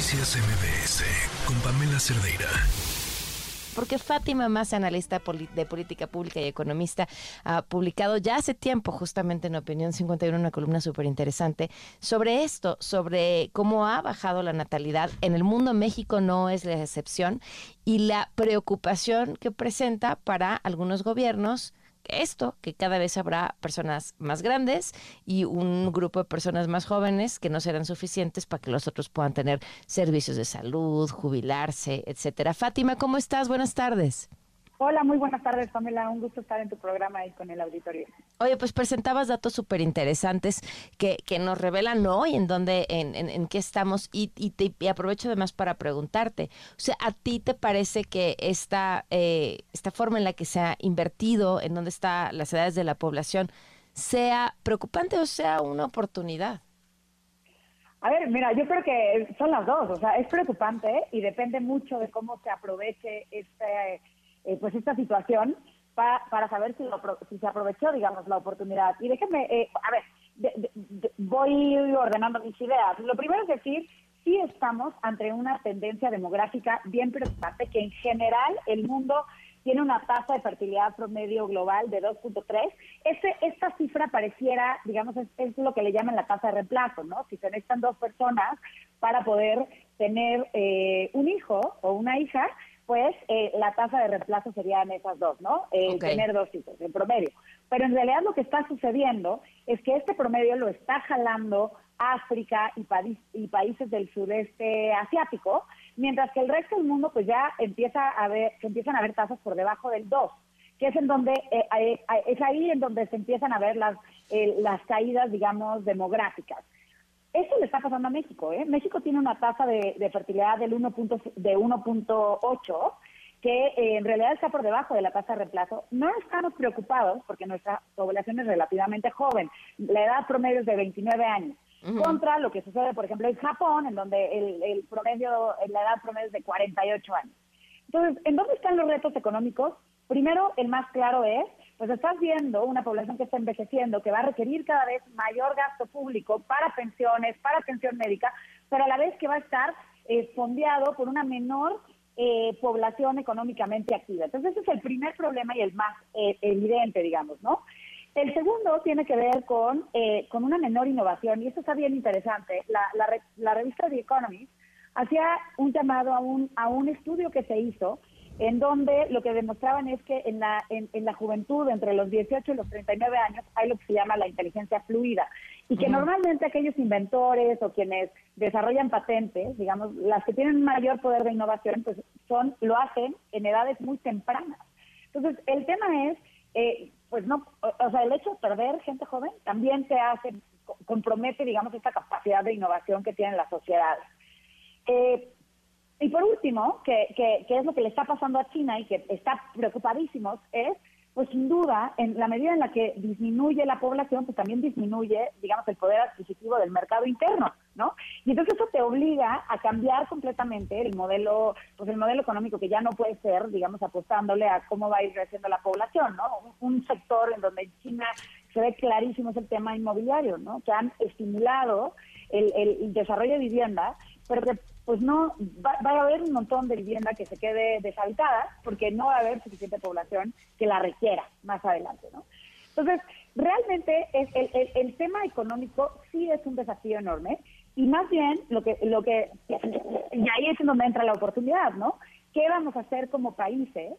Noticias MBS con Pamela Cerdeira porque Fátima Más, analista de política pública y economista, ha publicado ya hace tiempo, justamente en Opinión 51, una columna súper interesante sobre esto, sobre cómo ha bajado la natalidad. En el mundo México no es la excepción y la preocupación que presenta para algunos gobiernos esto, que cada vez habrá personas más grandes y un grupo de personas más jóvenes que no serán suficientes para que los otros puedan tener servicios de salud, jubilarse, etcétera. Fátima, ¿cómo estás? Buenas tardes. Hola, muy buenas tardes, Pamela. Un gusto estar en tu programa y con el auditorio. Oye, pues presentabas datos súper interesantes que, que, nos revelan hoy en dónde, en, en, qué estamos y, y, te, y, aprovecho además para preguntarte, o sea, ¿a ti te parece que esta, eh, esta forma en la que se ha invertido, en dónde están las edades de la población, sea preocupante o sea una oportunidad? A ver, mira, yo creo que son las dos, o sea, es preocupante y depende mucho de cómo se aproveche este eh, pues esta situación para, para saber si, si se aprovechó, digamos, la oportunidad. Y déjenme, eh, a ver, voy ordenando mis ideas. Lo primero es decir, sí estamos ante una tendencia demográfica bien preocupante, que en general el mundo tiene una tasa de fertilidad promedio global de 2.3. Este, esta cifra pareciera, digamos, es, lo que le llaman la tasa de reemplazo, ¿no? Si se necesitan dos personas para poder tener eh, un hijo o una hija, pues eh, la tasa de reemplazo serían esas dos, ¿no? Eh, tener dos hijos, en promedio. Pero en realidad lo que está sucediendo es que este promedio lo está jalando África y, y países del sudeste asiático, mientras que el resto del mundo pues ya empieza a ver, se empiezan a ver tasas por debajo del 2 que es en donde eh, es ahí en donde se empiezan a ver las las caídas digamos demográficas eso le está pasando a México. ¿eh? México tiene una tasa de, fertilidad del 1. de 1.8 que eh, en realidad está por debajo de la tasa de reemplazo. No estamos preocupados porque nuestra población es relativamente joven. La edad promedio es de 29 años. Contra lo que sucede, por ejemplo, en Japón, en donde el, el promedio, la edad promedio es de 48 años. Entonces, ¿en dónde están los retos económicos? Primero, el más claro es pues estás viendo una población que está envejeciendo, que va a requerir cada vez mayor gasto público para pensiones, para atención médica, pero a la vez que va a estar eh, fondeado por una menor eh, población económicamente activa. Entonces ese es el primer problema y el más eh, evidente, digamos, ¿no? El segundo tiene que ver con, eh, con una menor innovación, y esto está bien interesante. La, la, la revista The Economist hacía un llamado a un, a un estudio que se hizo en donde lo que demostraban es que en la, en, la juventud, entre los 18 y los 39 años, hay lo que se llama la inteligencia fluida, y que normalmente aquellos inventores o quienes desarrollan patentes, digamos, las que tienen mayor poder de innovación, pues son, lo hacen en edades muy tempranas. Entonces, el tema es, eh, pues no, o, sea, el hecho de perder gente joven también te hace, compromete, digamos, esta capacidad de innovación que tienen las sociedades. Eh, y por último, que, que, es lo que le está pasando a China y que está preocupadísimos, es, pues sin duda, en la medida en la que disminuye la población, pues también disminuye, digamos, el poder adquisitivo del mercado interno, ¿no? Y entonces eso te obliga a cambiar completamente el modelo, pues el modelo económico que ya no puede ser, digamos, apostándole a cómo va a ir creciendo la población, ¿no? Un, sector en donde China se ve clarísimo es el tema inmobiliario, ¿no? Que han estimulado el, el desarrollo de vivienda, pero que pues no va, a haber un montón de vivienda que se quede deshabitada porque no va a haber suficiente población que la requiera más adelante, ¿no? Entonces, realmente el, tema económico sí es un desafío enorme y más bien lo que lo que y ahí es donde entra la oportunidad, ¿no? ¿Qué vamos a hacer como países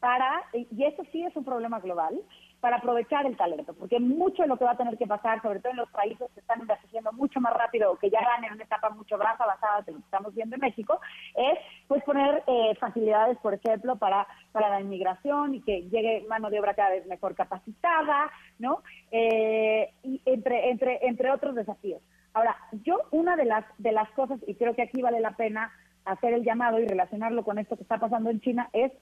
para y eso sí es un problema global? para aprovechar el talento, porque mucho de lo que va a tener que pasar, sobre todo en los países que están envejeciendo mucho más rápido o que ya van en una etapa mucho más avanzada de lo que estamos viendo en México, es pues poner eh, facilidades, por ejemplo, para, para la inmigración y que llegue mano de obra cada vez mejor capacitada, ¿no? Eh, y entre, entre, entre otros desafíos. Ahora, yo una de las, de las cosas, y creo que aquí vale la pena hacer el llamado y relacionarlo con esto que está pasando en China, es,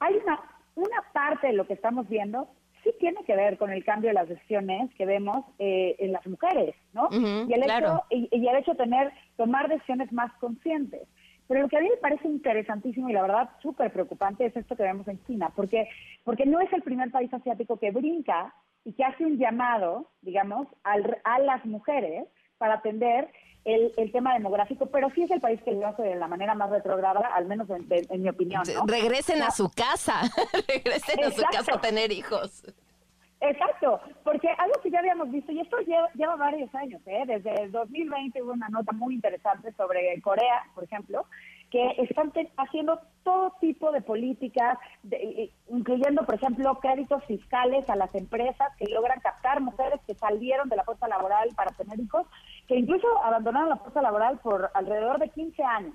hay una, una parte de lo que estamos viendo sí tiene que ver con el cambio de las decisiones que vemos eh, en las mujeres, ¿no? y, el hecho, y, el hecho de tener, tomar decisiones más conscientes. Pero lo que a mí me parece interesantísimo y la verdad súper preocupante es esto que vemos en China, porque, porque no es el primer país asiático que brinca y que hace un llamado, digamos, al, a las mujeres para atender el, el, tema demográfico, pero sí es el país que lo hace de la manera más retrograda, al menos en, mi opinión. Regresen a su casa, regresen a su casa a tener hijos. Exacto, porque algo que ya habíamos visto, y esto lleva, varios años, ¿eh? desde el 2020 hubo una nota muy interesante sobre Corea, por ejemplo, que están haciendo todo tipo de políticas, incluyendo, por ejemplo, créditos fiscales a las empresas que logran captar mujeres que salieron de la fuerza laboral para tener hijos, que incluso abandonaron la fuerza laboral por alrededor de 15 años.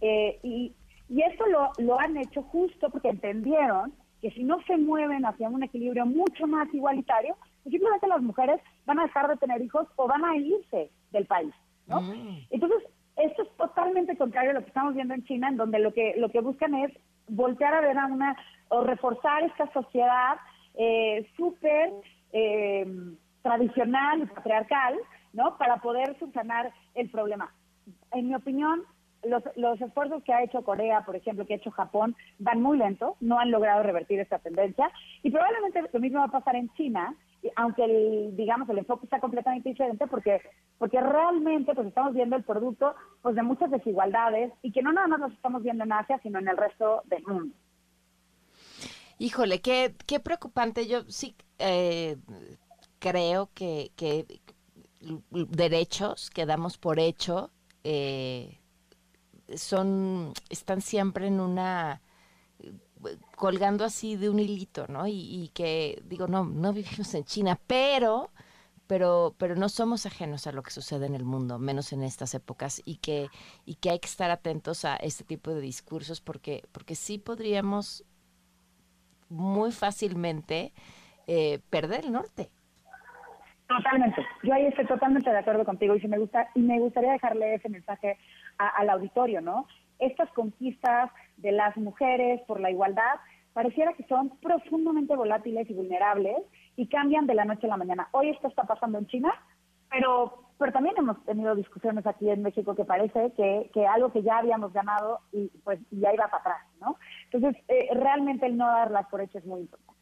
Eh, y, y esto lo, lo han hecho justo porque entendieron que si no se mueven hacia un equilibrio mucho más igualitario, pues simplemente las mujeres van a dejar de tener hijos o van a irse del país, ¿no? Mm. Entonces, esto es totalmente contrario a lo que estamos viendo en China, en donde lo que lo que buscan es voltear a ver a una o reforzar esta sociedad eh, súper eh, tradicional y patriarcal, ¿no? Para poder subsanar el problema. En mi opinión, los, los esfuerzos que ha hecho Corea, por ejemplo, que ha hecho Japón, van muy lento, no han logrado revertir esta tendencia y probablemente lo mismo va a pasar en China, aunque el, digamos el enfoque está completamente diferente porque porque realmente pues estamos viendo el producto pues de muchas desigualdades y que no nada más nos estamos viendo en Asia, sino en el resto del mundo. Híjole, qué, qué preocupante. Yo sí eh, creo que, que derechos que damos por hecho eh, son, están siempre en una colgando así de un hilito, ¿no? Y, que digo, no, no vivimos en China, pero, pero, pero no somos ajenos a lo que sucede en el mundo, menos en estas épocas, y que, y que hay que estar atentos a este tipo de discursos porque, porque sí podríamos muy fácilmente eh, perder el norte. Totalmente. Yo ahí estoy totalmente de acuerdo contigo y si me gusta y me gustaría dejarle ese mensaje al auditorio, ¿no? Estas conquistas de las mujeres por la igualdad pareciera que son profundamente volátiles y vulnerables y cambian de la noche a la mañana. Hoy esto está pasando en China, pero pero también hemos tenido discusiones aquí en México que parece que, que algo que ya habíamos ganado y pues ya iba para atrás, ¿no? Entonces, eh, realmente el no darlas por hecho es muy importante.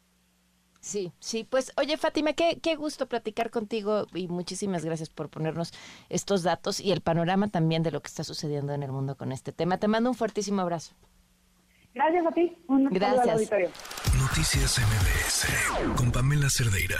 Sí, sí, pues oye Fátima, qué, qué gusto platicar contigo y muchísimas gracias por ponernos estos datos y el panorama también de lo que está sucediendo en el mundo con este tema. Te mando un fuertísimo abrazo. Gracias a ti. Un gracias. Al auditorio. Noticias MBS con Pamela Cerdeira.